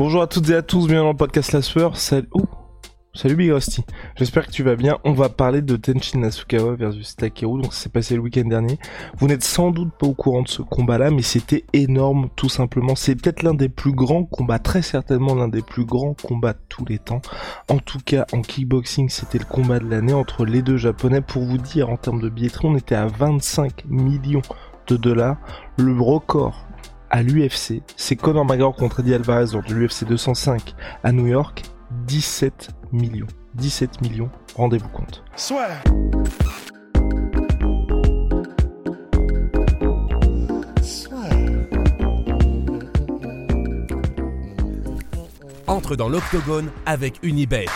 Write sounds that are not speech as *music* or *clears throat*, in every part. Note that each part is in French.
Bonjour à toutes et à tous, bienvenue dans le podcast La Sueur. Salut. Salut Big Rusty. J'espère que tu vas bien. On va parler de Tenshin Nasukawa versus Takeru. Donc ça s'est passé le week-end dernier. Vous n'êtes sans doute pas au courant de ce combat-là, mais c'était énorme tout simplement. C'est peut-être l'un des plus grands combats, très certainement l'un des plus grands combats de tous les temps. En tout cas, en kickboxing, c'était le combat de l'année entre les deux japonais. Pour vous dire, en termes de billetterie, on était à 25 millions de dollars. Le record à l'UFC, c'est Conor McGregor contre Eddie Alvarez lors de l'UFC 205 à New York. 17 millions. 17 millions, rendez-vous compte. Soit. Entre dans l'octogone avec Unibet.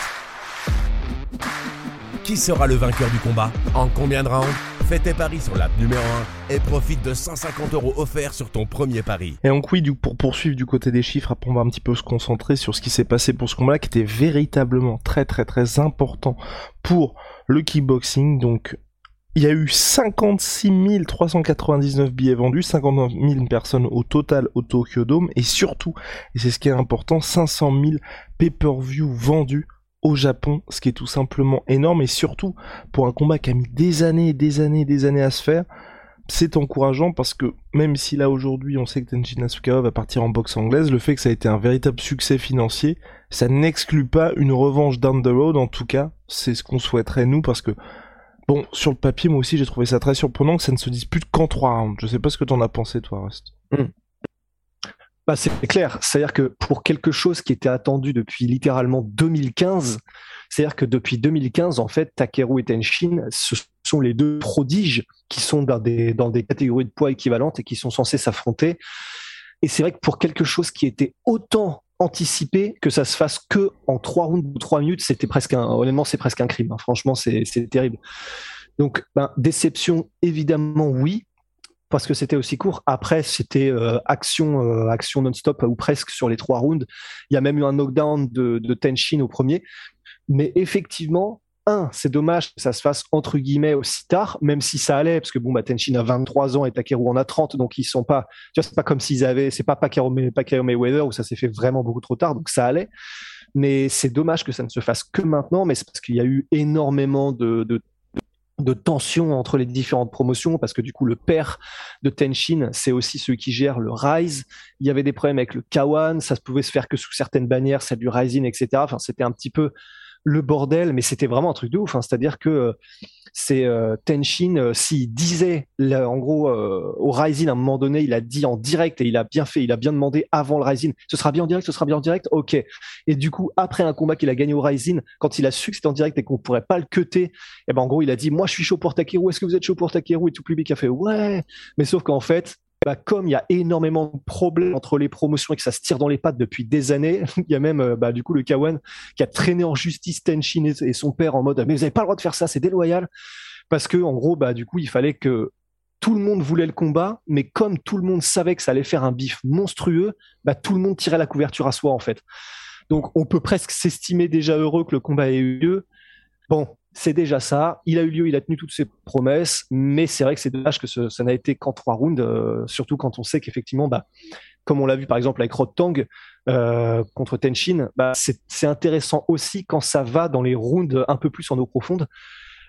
Qui sera le vainqueur du combat? En combien de rounds? Fais tes paris sur l'app numéro 1 et profite de 150 euros offerts sur ton premier pari. Et donc oui, pour poursuivre du côté des chiffres, après on va un petit peu se concentrer sur ce qui s'est passé pour ce combat-là, qui était véritablement très très très important pour le kickboxing. Donc il y a eu 56 399 billets vendus, 59 000 personnes au total au Tokyo Dome, et surtout, et c'est ce qui est important, 500 000 pay-per-view vendus au Japon, ce qui est tout simplement énorme, et surtout pour un combat qui a mis des années et des années et des années à se faire, c'est encourageant parce que même si là aujourd'hui on sait que Tenshin Nasukawa va partir en boxe anglaise, le fait que ça a été un véritable succès financier, ça n'exclut pas une revanche down the road, en tout cas, c'est ce qu'on souhaiterait nous parce que Bon, sur le papier, moi aussi, j'ai trouvé ça très surprenant que ça ne se dispute qu'en trois rounds. Je sais pas ce que t'en as pensé, toi, Rust. Bah, c'est clair. C'est-à-dire que pour quelque chose qui était attendu depuis littéralement 2015, c'est-à-dire que depuis 2015, en fait, Takeru et Tenshin, ce sont les deux prodiges qui sont dans des, dans des catégories de poids équivalentes et qui sont censés s'affronter. Et c'est vrai que pour quelque chose qui était autant anticipé que ça se fasse que en trois rounds ou trois minutes, c'était presque un, honnêtement, c'est presque un crime. hein. Franchement, c'est c'est terrible. Donc, ben, déception, évidemment, oui, parce que c'était aussi court. Après, c'était euh, action, euh, action non-stop ou presque sur les trois rounds. Il y a même eu un knockdown de, de Tenshin au premier. Mais effectivement, un, c'est dommage que ça se fasse entre guillemets aussi tard, même si ça allait, parce que bon, bah, Tenshin a 23 ans et Takeru en a 30, donc ils sont pas, tu vois, c'est pas comme s'ils avaient, c'est pas Pacquiao, May- Pacquiao Mayweather où ça s'est fait vraiment beaucoup trop tard, donc ça allait. Mais c'est dommage que ça ne se fasse que maintenant, mais c'est parce qu'il y a eu énormément de de tension entre les différentes promotions parce que du coup le père de Tenshin c'est aussi celui qui gère le Rise. Il y avait des problèmes avec le Kawan ça se pouvait se faire que sous certaines bannières celle du Rising etc enfin c'était un petit peu le bordel mais c'était vraiment un truc de ouf hein. c'est à dire que euh, c'est euh, Tenshin euh, s'il disait en gros au Rising à un moment donné il a dit en direct et il a bien fait il a bien demandé avant le Rising ce sera bien en direct ce sera bien en direct ok et du coup après un combat qu'il a gagné au Rising quand il a su que c'était en direct et qu'on pourrait pas le cutter et ben en gros il a dit moi je suis chaud pour Takeru est-ce que vous êtes chaud pour Takeru et tout public a fait ouais mais sauf qu'en fait bah, comme il y a énormément de problèmes entre les promotions et que ça se tire dans les pattes depuis des années, *laughs* il y a même euh, bah, du coup le Kawan qui a traîné en justice Tenshin et, son père en mode mais vous avez pas le droit de faire ça, c'est déloyal parce que en gros bah du coup il fallait que tout le monde voulait le combat, mais comme tout le monde savait que ça allait faire un bif monstrueux, bah tout le monde tirait la couverture à soi en fait. Donc on peut presque s'estimer déjà heureux que le combat ait eu lieu. Bon, c'est déjà ça. Il a eu lieu, il a tenu toutes ses promesses, mais c'est vrai que c'est dommage que ce- ça n'a été qu'en trois rounds, euh, surtout quand on sait qu'effectivement, bah, comme on l'a vu par exemple avec Rod Tang euh, contre Tenshin, bah, c'est c'est intéressant aussi quand ça va dans les rounds un peu plus en eau profonde.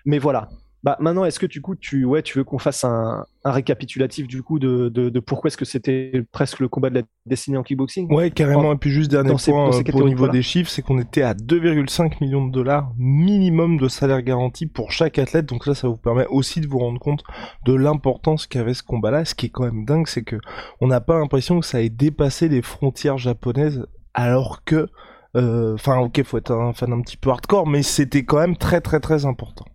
Mais voilà. Bah, maintenant, est-ce que du coup, tu, ouais, tu veux qu'on fasse un, un récapitulatif du coup de, de, de pourquoi est-ce que c'était presque le combat de la destinée en kickboxing? Ouais, carrément. En- Et puis juste dernier point ces euh, pour au de niveau des chiffres, c'est qu'on était à 2,5 millions de dollars minimum de salaire garanti pour chaque athlète. Donc ça, ça vous permet aussi de vous rendre compte de l'importance qu'avait ce combat-là. Ce qui est quand même dingue, c'est que on n'a pas l'impression que ça ait dépassé les frontières japonaises, alors que, euh, enfin, ok, faut être un fan un petit peu hardcore, mais c'était quand même très très très important.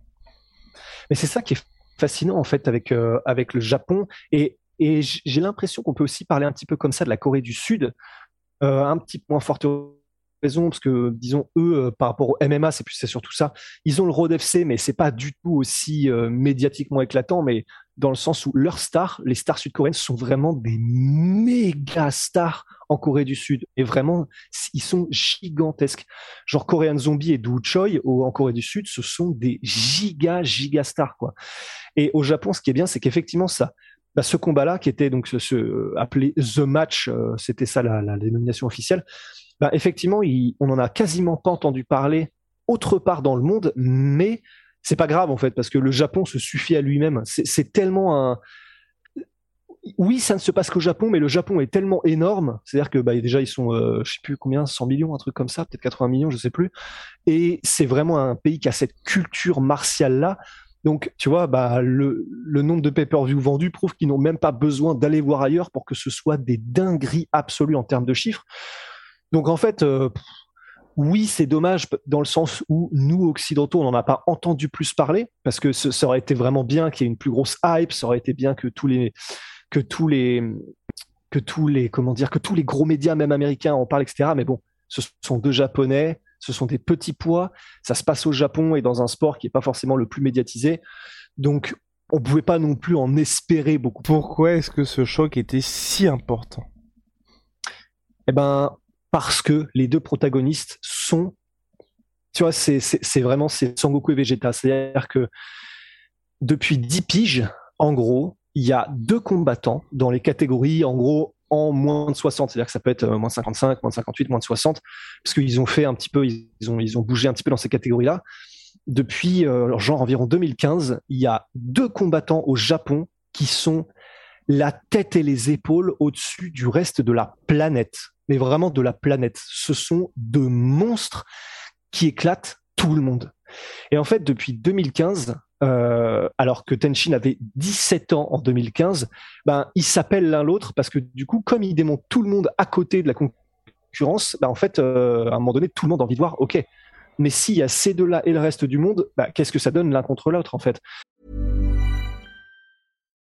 Mais c'est ça qui est fascinant en fait avec euh, avec le Japon et Et j'ai l'impression qu'on peut aussi parler un petit peu comme ça de la Corée du Sud. Euh, un petit point forte raison parce que disons eux euh, par rapport au MMA c'est plus c'est surtout ça ils ont le Road FC mais c'est pas du tout aussi médiatiquement éclatant mais dans le sens où leurs stars les stars sud-coréennes sont vraiment des méga stars en Corée du Sud. Et vraiment ils sont gigantesques. Genre Korean Zombie et Do Choi en Corée du Sud ce sont des giga giga stars quoi. Et au Japon ce qui est bien c'est qu'effectivement ça bah, ce combat-là, qui était donc ce, appelé The Match, euh, c'était ça la, la, dénomination officielle, bah, effectivement, on n'en a quasiment pas entendu parler autre part dans le monde, mais c'est pas grave en fait, parce que le Japon se suffit à lui-même. C'est tellement un. Oui, ça ne se passe qu'au Japon, mais le Japon est tellement énorme, c'est-à-dire que bah, déjà ils sont, euh, je sais plus combien, 100 millions, un truc comme ça, peut-être 80 millions, je sais plus. Et c'est vraiment un pays qui a cette culture martiale là donc, tu vois, bah, le, nombre de pay-per-view vendus prouve qu'ils n'ont même pas besoin d'aller voir ailleurs pour que ce soit des dingueries absolues en termes de chiffres. Donc, en fait, euh, oui, c'est dommage dans le sens où nous, occidentaux, on n'en a pas entendu plus parler, parce que ça aurait été vraiment bien qu'il y ait une plus grosse hype, ça aurait été bien que tous les, que tous les, que tous les, comment dire, que tous les gros médias, même américains, en parlent, etc. Mais bon, ce sont deux Japonais, ce sont des petits poids, ça se passe au Japon et dans un sport qui n'est pas forcément le plus médiatisé. Donc, on ne pouvait pas non plus en espérer beaucoup. Pourquoi est-ce que ce choc était si important? Eh ben, parce que les deux protagonistes sont, tu vois, c'est vraiment c'est Sangoku et Vegeta. C'est-à-dire que depuis 10 piges, en gros, il y a deux combattants dans les catégories, en gros, en moins de 60, c'est-à-dire que ça peut être euh, moins de 55, moins de 58, moins de 60, parce qu'ils ont fait un petit peu, ils ont, ils ont bougé un petit peu dans ces catégories-là. Depuis, euh, genre environ 2015, il y a deux combattants au Japon qui sont la tête et les épaules au-dessus du reste de la planète, mais vraiment de la planète. Ce sont deux monstres qui éclatent tout le monde. Et en fait, depuis 2015, euh, alors que Tenshin avait 17 ans en 2015, ben, ils s'appellent l'un l'autre parce que du coup, comme ils démontent tout le monde à côté de la concurrence, ben, en fait, euh, à un moment donné, tout le monde a envie de voir, ok, mais s'il y a ces deux-là et le reste du monde, ben, qu'est-ce que ça donne l'un contre l'autre en fait?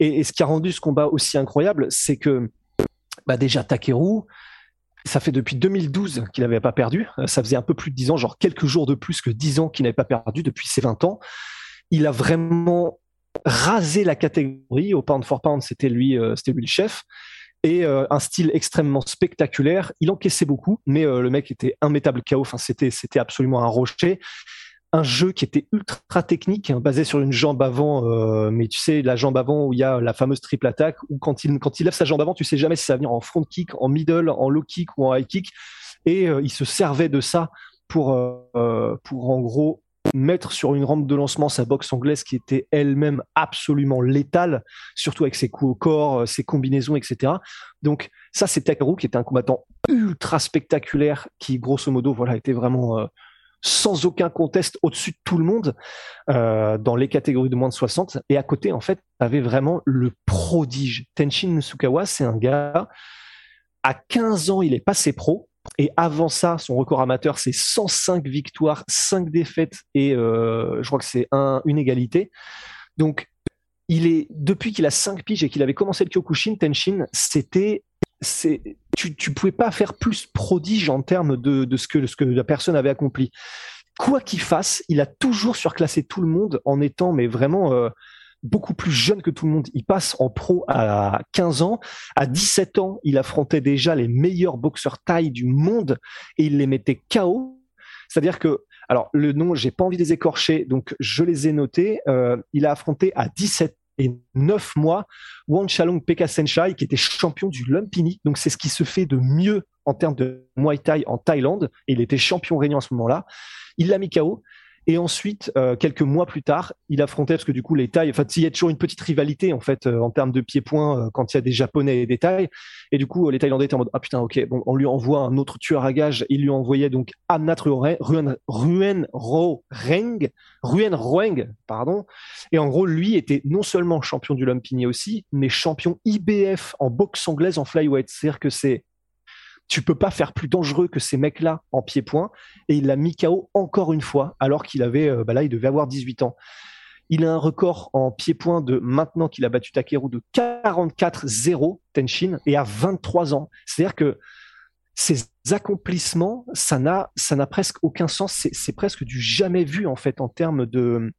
Et, ce qui a rendu ce combat aussi incroyable, c'est que bah déjà Takeru, Ça fait depuis 2012 qu'il n'avait pas perdu. Euh, ça faisait un peu plus de 10 ans, genre quelques jours de plus que 10 ans qu'il n'avait pas perdu depuis ses 20 ans. Il a vraiment rasé la catégorie. Au pound for pound, c'était lui, euh, lui le chef. Et euh, un style extrêmement spectaculaire. Il encaissait beaucoup, mais le mec était immétable KO. Enfin, c'était, c'était absolument un rocher un jeu qui était ultra technique, hein, basé sur une jambe avant, euh, mais tu sais, la jambe avant où il y a la fameuse triple attaque, où quand il, quand il lève sa jambe avant, tu sais jamais si ça va venir en front kick, en middle, en low kick ou en high kick. Et euh, il se servait de ça pour, euh, pour en gros mettre sur une rampe de lancement sa boxe anglaise qui était elle-même absolument létale, surtout avec ses coups au corps, ses combinaisons, etc. Donc ça, c'est Takaru qui était un combattant ultra spectaculaire qui, grosso modo, voilà, était vraiment sans aucun conteste au-dessus de tout le monde euh, dans les catégories de moins de 60. Et à côté, en fait, avait vraiment le prodige. Tenshin Nusukawa, c'est un gars, à 15 ans, il est passé pro. Et avant ça, son record amateur, c'est 105 victoires, 5 défaites et euh, je crois que c'est un, une égalité. Donc, il est depuis qu'il a 5 piges et qu'il avait commencé le Kyokushin, Tenshin, c'était c'est tu, tu pouvais pas faire plus prodige en termes de, de ce que ce que la personne avait accompli. Quoi qu'il fasse, il a toujours surclassé tout le monde en étant mais vraiment euh, beaucoup plus jeune que tout le monde. Il passe en pro à 15 ans. À 17 ans, il affrontait déjà les meilleurs boxeurs taille du monde et il les mettait KO. C'est-à-dire que, alors le nom, j'ai pas envie de les écorcher, donc je les ai notés. Euh, il a affronté à 17 et neuf mois Wang Chalong Pekka Senshai, qui était champion du Lumpini. Donc, c'est ce qui se fait de mieux en termes de Muay Thai en Thaïlande. Et il était champion régnant à ce moment-là. Il l'a mis KO. Et ensuite, euh, quelques mois plus tard, il affrontait, parce que du coup, les tailles, enfin, il y a toujours une petite rivalité, en fait, euh, en termes de pieds-points, euh, quand il y a des Japonais et des tailles. Et du coup, les Thaïlandais étaient en mode, ah putain, ok, bon, on lui envoie un autre tueur à gage. Il lui envoyait donc Amnat Ruen, Ruen Ro Reng, Ruen Roeng, pardon. Et en gros, lui était non seulement champion du Lumpini aussi, mais champion IBF en boxe anglaise en flyweight. C'est-à-dire que c'est tu peux pas faire plus dangereux que ces mecs-là en pied-point. Et il l'a mis KO encore une fois, alors qu'il avait, euh, bah là, il devait avoir 18 ans. Il a un record en pied-point de maintenant qu'il a battu Takeru de 44-0 Tenshin et à 23 ans. C'est-à-dire que ces accomplissements, ça n'a, ça n'a presque aucun sens. C'est, presque du jamais vu en fait en termes de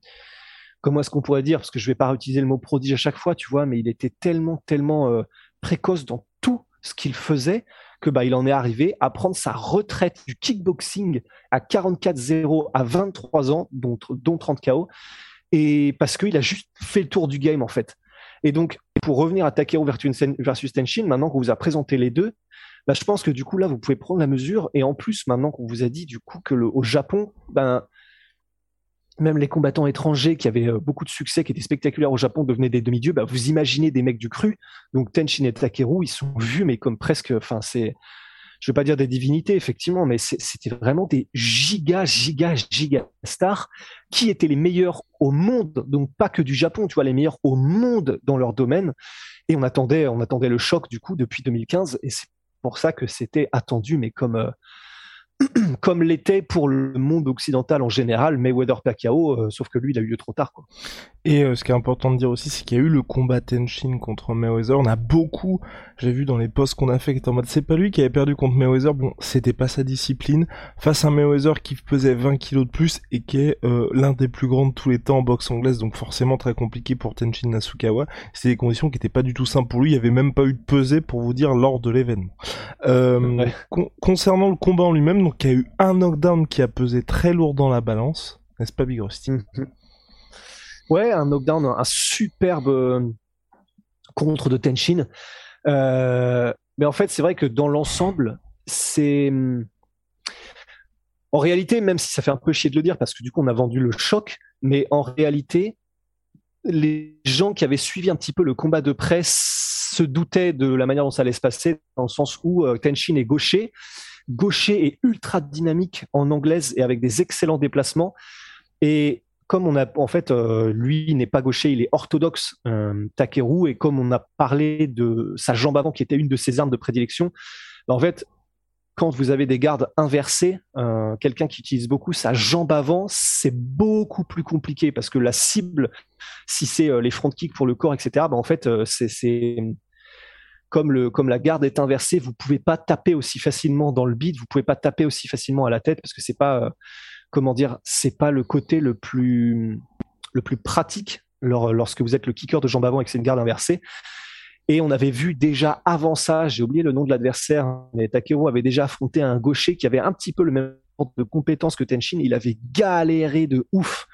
comment est-ce qu'on pourrait dire parce que je vais pas réutiliser le mot prodige à chaque fois, tu vois, mais il était tellement, tellement euh, précoce dans tout ce qu'il faisait que bah, il en est arrivé à prendre sa retraite du kickboxing à 44-0 à 23 ans, dont, dont 30 KO, et parce qu'il a juste fait le tour du game en fait. Et donc, pour revenir à Takeru versus Tenshin, maintenant qu'on vous a présenté les deux, bah, je pense que du coup là, vous pouvez prendre la mesure. Et en plus, maintenant qu'on vous a dit du coup que le, au Japon, ben même les combattants étrangers qui avaient euh, beaucoup de succès, qui étaient spectaculaires au Japon, devenaient des demi-dieux. Bah, vous imaginez des mecs du cru. Donc Tenshin et Takeru, ils sont vus, mais comme presque, enfin c'est, je veux pas dire des divinités effectivement, mais c'était vraiment des giga, giga, giga stars qui étaient les meilleurs au monde. Donc pas que du Japon, tu vois, les meilleurs au monde dans leur domaine. Et on attendait, on attendait le choc du coup depuis 2015, et c'est pour ça que c'était attendu, mais comme euh, *clears throat* comme l'était pour le monde occidental en général, Mayweather Pacquiao, euh, sauf que lui, il a eu lieu trop tard. Quoi. Et euh, ce qui est important de dire aussi, c'est qu'il y a eu le combat Tenshin contre Mayweather. On a beaucoup, j'ai vu dans les posts qu'on a fait, qui étaient en mode, c'est pas lui qui avait perdu contre Mayweather. Bon, c'était pas sa discipline. Face à Mayweather qui pesait 20 kilos de plus et qui est euh, l'un des plus grands de tous les temps en boxe anglaise, donc forcément très compliqué pour Tenshin Nasukawa. C'est des conditions qui étaient pas du tout simples pour lui. Il y avait même pas eu de pesée pour vous dire lors de l'événement. concernant le combat en lui-même, donc il y a eu un knockdown qui a pesé très lourd dans la balance, n'est-ce pas Big Rusty? *laughs* Ouais, un knockdown, un superbe euh, contre de Tenshin. Euh, mais en fait, c'est vrai que dans l'ensemble, c'est en réalité, même si ça fait un peu chier de le dire, parce que du coup on a vendu le choc, mais en réalité, les gens qui avaient suivi un petit peu le combat de presse se doutaient de la manière dont ça allait se passer, dans le sens où euh, Tenshin est gaucher, gaucher et ultra dynamique en anglaise et avec des excellents déplacements. Et comme on a, en fait, euh, lui n'est pas gaucher, il est orthodoxe, euh, Takeru, et comme on a parlé de sa jambe avant qui était une de ses armes de prédilection, bah, en fait, quand vous avez des gardes inversés, euh, quelqu'un qui utilise beaucoup sa jambe avant, c'est beaucoup plus compliqué parce que la cible, si c'est les front kicks pour le corps, etc., bah, en fait, c'est comme, le, comme la garde est inversée, vous pouvez pas taper aussi facilement dans le beat, vous pouvez pas taper aussi facilement à la tête parce que c'est pas, euh, comment dire, c'est pas le côté le plus, le plus pratique lorsque vous êtes le kicker de jambe avant et que une garde inversée. Et on avait vu déjà avant ça, j'ai oublié le nom de l'adversaire, mais Takeru avait déjà affronté un gaucher qui avait un petit peu le même de compétences que Tenshin. Il avait galéré de ouf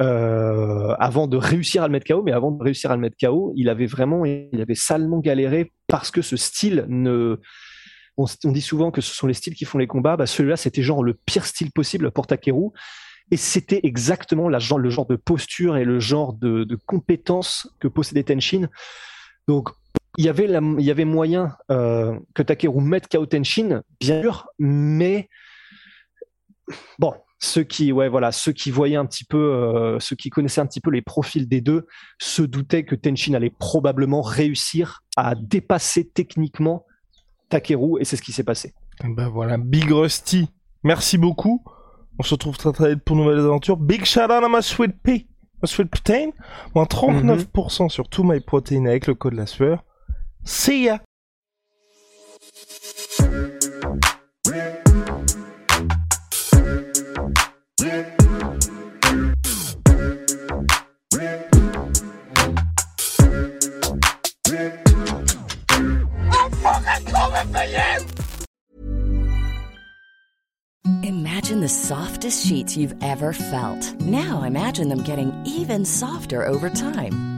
euh, avant de réussir à le mettre KO, mais avant de réussir à le mettre KO, il avait vraiment, il avait salement galéré parce que ce style ne, on, dit souvent que ce sont les styles qui font les combats. Bah, celui-là, c'était genre le pire style possible pour Takeru. Et c'était exactement la le genre de posture et le genre de, compétences que possédait Tenshin. Donc, il y avait, il y avait moyen euh, que Takeru mette KO Tenshin, bien sûr, mais bon, ceux qui, voilà, ceux qui voyaient un petit peu, euh, ceux qui connaissaient un petit peu les profils des deux, se doutaient que Tenshin allait probablement réussir à dépasser techniquement Takeru, et c'est ce qui s'est passé. Ben voilà, Big Rusty, merci beaucoup. On se retrouve très très vite pour nouvelles aventures. Big shout out à ma sweet pea, ma sweet protein, moins 39% sur tout my protein avec le code la sueur. See ya! Imagine the softest sheets you've ever felt. Now imagine them getting even softer over time.